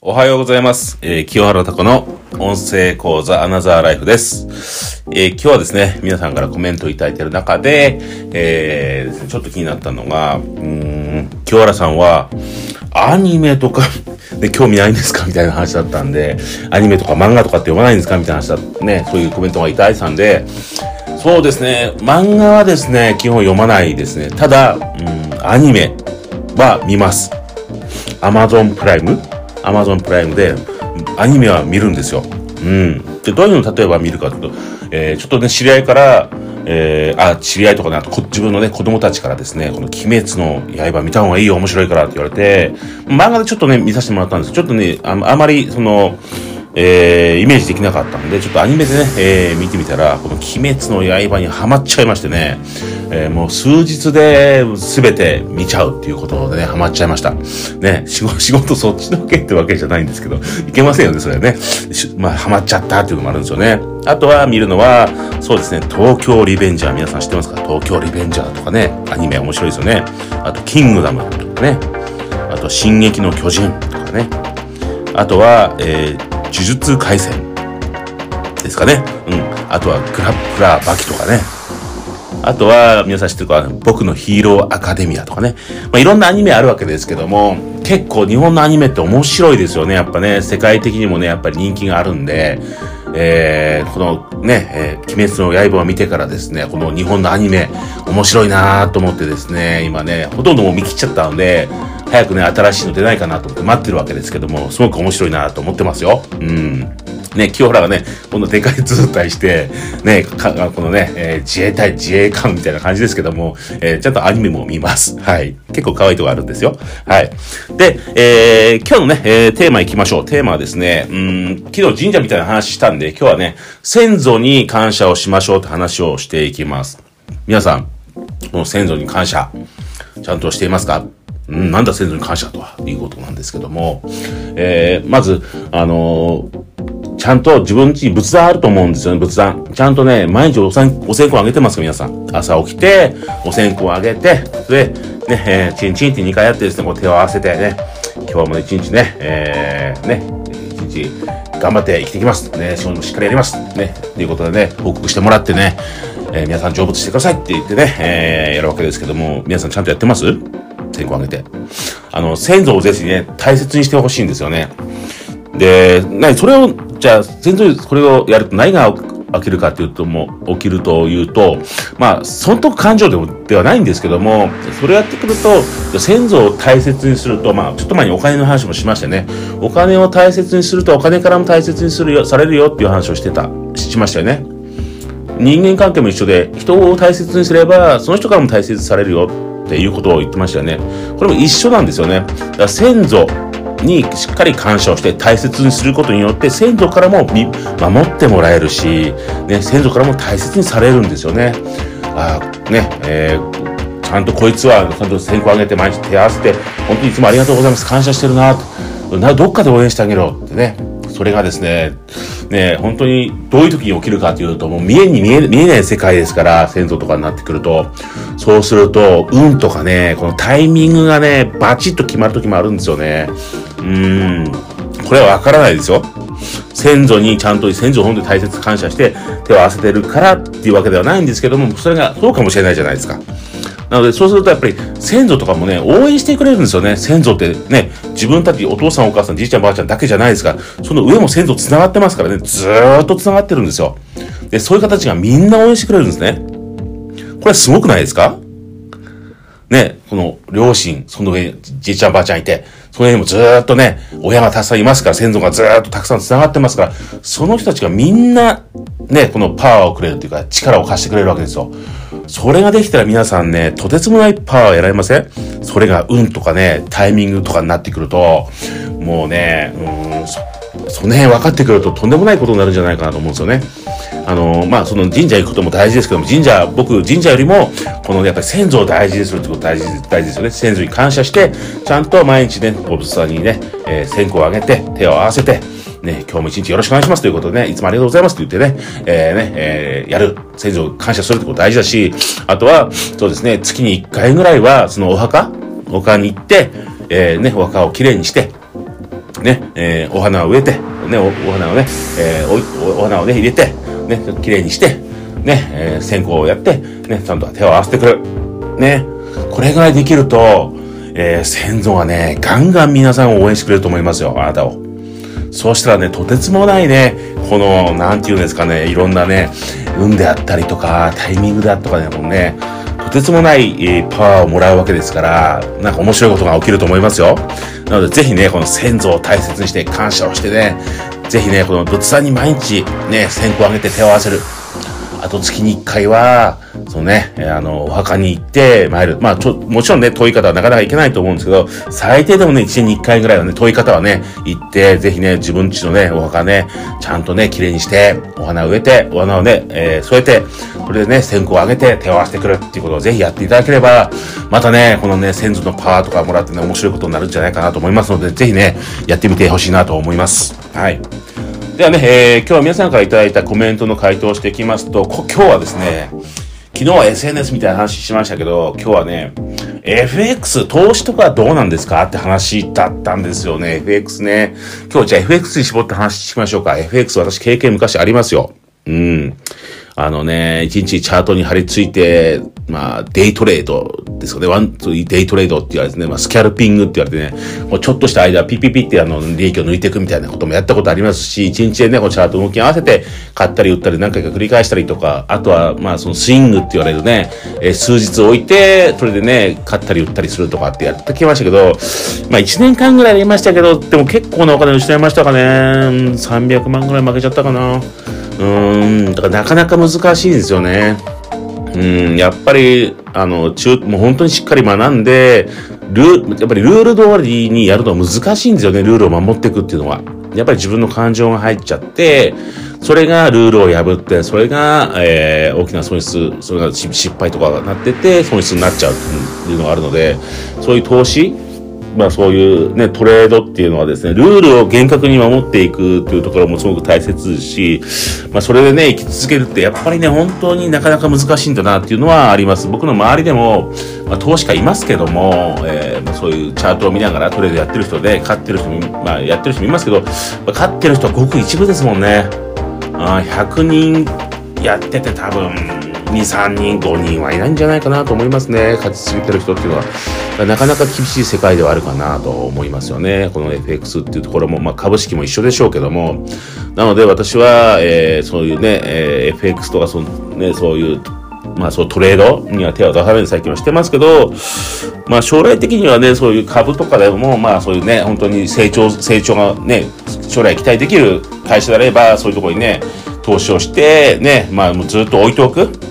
おはようございます。えー、清原タコの音声講座アナザーライフです。えー今日はですね、皆さんからコメントをいただいている中で、えーちょっと気になったのが、うん、清原さんは、アニメとか、で、興味ないんですか？みたいな話だったんで、アニメとか漫画とかって読まないんですか？みたいな話だね、そういうコメントがいただいてたんで、そうですね、漫画はですね、基本読まないですね。ただ、うん、アニメは見ます。アマゾンプライムアマゾンプライムでアニメは見るんですよ。うん。で、どういうの例えば見るかというと、えーちょっとね、知り合いから、えーあ、知り合いとかね、あとこ自分のね、子供たちからですね、この鬼滅の刃見た方がいいよ、面白いからって言われて、漫画でちょっとね、見させてもらったんですちょっとね、ああまり、その、えーイメージできなかったんで、ちょっとアニメでね、えー見てみたら、この鬼滅の刃にハマっちゃいましてね、えーもう数日で全て見ちゃうっていうことでね、ハマっちゃいました。ね、仕事、仕事そっちのけってわけじゃないんですけど、いけませんよね、それね。まあ、ハマっちゃったっていうのもあるんですよね。あとは見るのは、そうですね、東京リベンジャー、皆さん知ってますか？東京リベンジャーとかね、アニメ面白いですよね。あと、キングダムとかね。あと、進撃の巨人とかね。あとは、えー、呪術廻戦ですかね。うん。あとは、グラップラーバキとかね。あとは、皆さん知ってるか、僕のヒーローアカデミアとかね。まあ、いろんなアニメあるわけですけども、結構日本のアニメって面白いですよね。やっぱね、世界的にもね、やっぱり人気があるんで、えー、このね、えー、鬼滅の刃を見てからですね、この日本のアニメ、面白いなーと思ってですね、今ね、ほとんどもう見切っちゃったので、早くね、新しいの出ないかなと思って待ってるわけですけども、すごく面白いなと思ってますよ。うん。ね、清原がね、このでかい図体して、ね、このね、えー自衛隊、自衛官みたいな感じですけども、えーちゃんとアニメも見ます。はい。結構可愛いとこあるんですよ。はい。で、えー今日のね、えーテーマ行きましょう。テーマはですね、うん、昨日神社みたいな話したんで、今日はね、先祖に感謝をしましょうって話をしていきます。皆さん、この先祖に感謝、ちゃんとしていますか？うん、なんだ先祖に感謝とは、いうことなんですけども、えーまず、あのーちゃんと自分家に仏壇あると思うんですよね、仏壇。ちゃんとね、毎日おさんお線香あげてますか、皆さん。朝起きて、お線香あげて、で、ね、えーチンチンって2回やってですね、こう手を合わせてね、今日も一日ね、えー、ね、一日頑張って生きていきます。ね、仕事もしっかりやります。ね、ということでね、報告してもらってね、えー皆さん成仏してくださいって言ってね、えーやるわけですけども、皆さんちゃんとやってます？線香あげて。あの、先祖をぜひね、大切にしてほしいんですよね。で、なに、それを、じゃあ、先祖にこれをやると何が起きるかっていうと、もう、起きるというと、まあ、損得感情でもではないんですけども、それやってくると、先祖を大切にすると、まあ、ちょっと前にお金の話もしましたね。お金を大切にすると、お金からも大切にするよ、されるよっていう話をしてた、しましたよね。人間関係も一緒で、人を大切にすれば、その人からも大切されるよっていうことを言ってましたよね。これも一緒なんですよね。だから先祖にしっかり感謝をして大切にすることによって、先祖からも守ってもらえるし、ね、先祖からも大切にされるんですよね。あね、えーちゃんとこいつは、ちゃんと線香あげて毎日手合わせて、本当にいつもありがとうございます。感謝してるなと。な、どっかで応援してあげろってね。それがですね、ね、本当にどういう時に起きるかというと、もう見えに見え、見えない世界ですから、先祖とかになってくると、そうすると、運とかね、このタイミングがね、バチッと決まる時もあるんですよね。うーん。これはわからないですよ。先祖にちゃんと先祖を本当に大切に感謝して手を合わせてるからっていうわけではないんですけども、それがそうかもしれないじゃないですか。なので、そうするとやっぱり先祖とかもね、応援してくれるんですよね。先祖ってね、自分たちお父さんお母さん、じいちゃんばあちゃんだけじゃないですから、その上も先祖繋がってますからね、ずーっと繋がってるんですよ。で、そういう形がみんな応援してくれるんですね。これすごくないですか？ね、この両親、その上にじいちゃんばあちゃんいて、その上にもずーっとね、親がたくさんいますから、先祖がずーっとたくさん繋がってますから、その人たちがみんな、ね、このパワーをくれるというか、力を貸してくれるわけですよ。それができたら皆さんね、とてつもないパワーを得られません？それが運とかね、タイミングとかになってくると、もうね、うん、そその辺分かってくるととんでもないことになるんじゃないかなと思うんですよね。あの、まあ、その神社行くことも大事ですけども、神社、僕、神社よりも、このやっぱり先祖を大事にするってこと大事、大事ですよね。先祖に感謝して、ちゃんと毎日ね、お仏さんにね、えー線香をあげて、手を合わせて、ね、今日も一日よろしくお願いしますということでね、いつもありがとうございますと言ってね、えーね、えーやる、先祖を感謝するってこと大事だし、あとは、そうですね、月に1回ぐらいは、そのお墓お墓に行って、えーね、お墓をきれいにして、ね、えー、お花を植えて、ね、おお花をね、えー、おお花をね、入れて、ね、綺麗にして、ね、えー、線香をやって、ね、ちゃんと手を合わせてくる。ね、これぐらいできると、えー、先祖がね、ガンガン皆さんを応援してくれると思いますよ、あなたを。そうしたらね、とてつもないね、この、なんていうんですかね、いろんなね、運であったりとか、タイミングであったとかね、もうね、とてつもない、えー、パワーをもらうわけですから、なんか面白いことが起きると思いますよ。なので、ぜひね、この先祖を大切にして感謝をしてね、ぜひね、この仏さんに毎日ね、線香をあげて手を合わせる。あと月に一回は、そのね、あの、お墓に行って参る。まあ、ちょ、もちろんね、遠い方はなかなか行けないと思うんですけど、最低でもね、一年に一回ぐらいはね、遠い方はね、行って、ぜひね、自分家のね、お墓ね、ちゃんとね、綺麗にして、お花植えて、お花をね、えー、添えて、それでね、線香をあげて手を合わせてくるっていうことをぜひやっていただければ、またね、このね、先祖のパワーとかもらってね、面白いことになるんじゃないかなと思いますので、ぜひね、やってみてほしいなと思います。はい。ではね、えー、今日は皆さんからいただいたコメントの回答をしていきますと、今日はですね、昨日は SNS みたいな話しましたけど、今日はね、FX、投資とかどうなんですかって話だったんですよね。FX ね。今日じゃあ FX に絞って話しましょうか。FX 私経験昔ありますよ。うん。あのね、一日チャートに張り付いて、まあ、デイトレードですかね。ワン、ツーデイトレードって言われてね、まあ、スキャルピングって言われてね、もうちょっとした間、ピピピってあの、利益を抜いていくみたいなこともやったことありますし、一日でね、こうチャート動き合わせて、買ったり売ったり何回か繰り返したりとか、あとは、まあ、そのスイングって言われるね、えー、数日置いて、それでね、買ったり売ったりするとかってやってきましたけど、まあ、1年間ぐらいやりましたけど、でも結構なお金失いましたかね。300万ぐらい負けちゃったかな。うん、だからなかなか難しいんですよね。うん、やっぱり、あの、中、もう本当にしっかり学んで、ルー、やっぱりルール通りにやるのは難しいんですよね、ルールを守っていくっていうのは。やっぱり自分の感情が入っちゃって、それがルールを破って、それが、えー、大きな損失、それが失敗とかがなってて、損失になっちゃうっていうのがあるので、そういう投資まあそういうね、トレードっていうのはですね、ルールを厳格に守っていくっていうところもすごく大切ですし、まあそれでね、生き続けるってやっぱりね、本当になかなか難しいんだなっていうのはあります。僕の周りでも、まあ投資家いますけども、えー、まあそういうチャートを見ながらトレードやってる人で、勝ってる人、まあやってる人もいますけど、まあ、勝ってる人はごく一部ですもんね。あ100人やってて多分、2、3人、5人はいないんじゃないかなと思いますね。勝ち続けてる人っていうのは。なかなか厳しい世界ではあるかなと思いますよね。この FX っていうところも、まあ株式も一緒でしょうけども。なので私は、えー、そういうね、えー、FX とかそ、ね、そういうまあそうトレードには手を出さないように最近はしてますけど、まあ将来的にはね、そういう株とかでも、まあそういうね、本当に成長、成長がね、将来期待できる会社であれば、そういうところにね、投資をして、ね、まあもうずっと置いておく。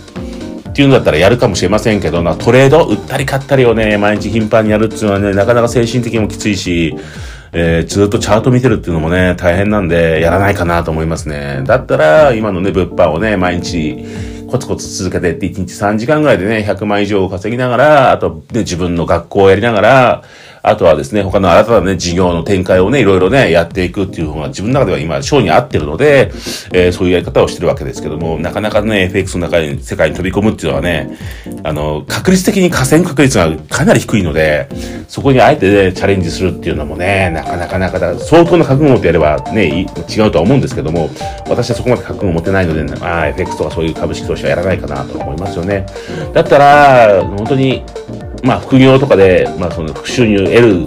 っていうんだったらやるかもしれませんけど、なトレード、売ったり買ったりをね、毎日頻繁にやるっていうのはね、なかなか精神的にもきついし、えー、ずっとチャート見てるっていうのもね、大変なんで、やらないかなと思いますね。だったら、今のね、物販をね、毎日、コツコツ続けてって、1日3時間ぐらいでね、100万以上稼ぎながら、あと、ね、自分の学校をやりながら、あとはですね、他の新たなね、事業の展開をね、いろいろね、やっていくっていう方が自分の中では今、性に合ってるので、えー、そういうやり方をしてるわけですけども、なかなかね、FX の中に、世界に飛び込むっていうのはね、あの、確率的に河川確率がかなり低いので、そこにあえてね、チャレンジするっていうのもね、なかなかなかだ、相当な覚悟を持ってやればね、違うとは思うんですけども、私はそこまで覚悟を持てないので、ね、ああ、FX とかそういう株式投資はやらないかなと思いますよね。だったら、本当に、まあ、副業とかで、まあ、その、副収入得る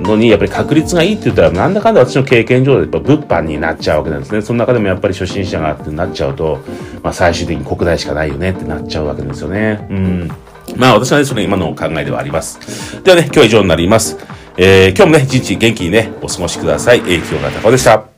のに、やっぱり確率がいいって言ったら、なんだかんだ私の経験上で、やっぱ物販になっちゃうわけなんですね。その中でもやっぱり初心者がってなっちゃうと、まあ、最終的に国内しかないよねってなっちゃうわけですよね。うん。まあ、私はね、それ今の考えではあります。ではね、今日は以上になります。えー、今日もね、一日元気にね、お過ごしください。えー、清川隆夫でした。